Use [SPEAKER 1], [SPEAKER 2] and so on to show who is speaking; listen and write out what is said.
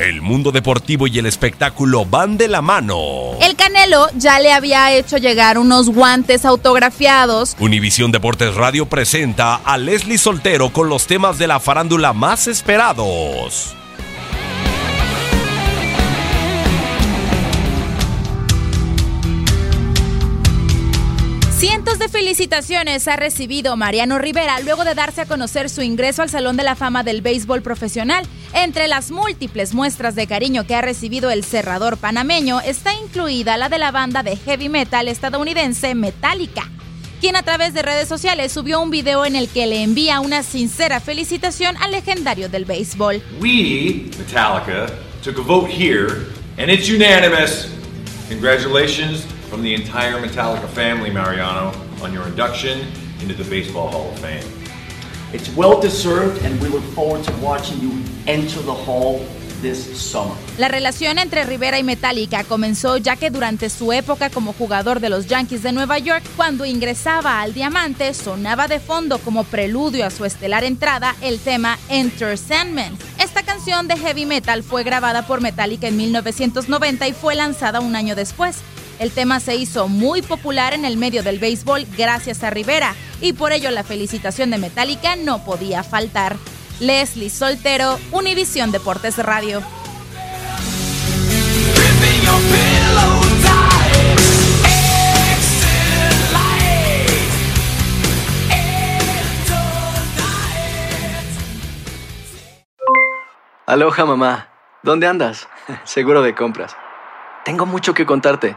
[SPEAKER 1] El mundo deportivo y el espectáculo van de la mano.
[SPEAKER 2] El Canelo ya le había hecho llegar unos guantes autografiados.
[SPEAKER 1] Univisión Deportes Radio presenta a Leslie Soltero con los temas de la farándula más esperados.
[SPEAKER 2] Cientos de felicitaciones ha recibido Mariano Rivera luego de darse a conocer su ingreso al Salón de la Fama del Béisbol Profesional. Entre las múltiples muestras de cariño que ha recibido el cerrador panameño está incluida la de la banda de heavy metal estadounidense Metallica, quien a través de redes sociales subió un video en el que le envía una sincera felicitación al legendario del béisbol.
[SPEAKER 3] We, Metallica, took a vote here, and it's unanimous. Congratulations from the entire Metallica family, Mariano, on your induction into the Baseball Hall of Fame.
[SPEAKER 4] It's well deserved, and we look forward to watching you enter the hall this summer.
[SPEAKER 2] La relación entre Rivera y Metallica comenzó ya que durante su época como jugador de los Yankees de Nueva York, cuando ingresaba al Diamante, sonaba de fondo como preludio a su estelar entrada el tema Enter Sandman. Esta canción de heavy metal fue grabada por Metallica en 1990 y fue lanzada un año después. El tema se hizo muy popular en el medio del béisbol gracias a Rivera y por ello la felicitación de Metallica no podía faltar. Leslie Soltero, Univisión Deportes Radio.
[SPEAKER 5] Aloha mamá, ¿dónde andas? Seguro de compras. Tengo mucho que contarte.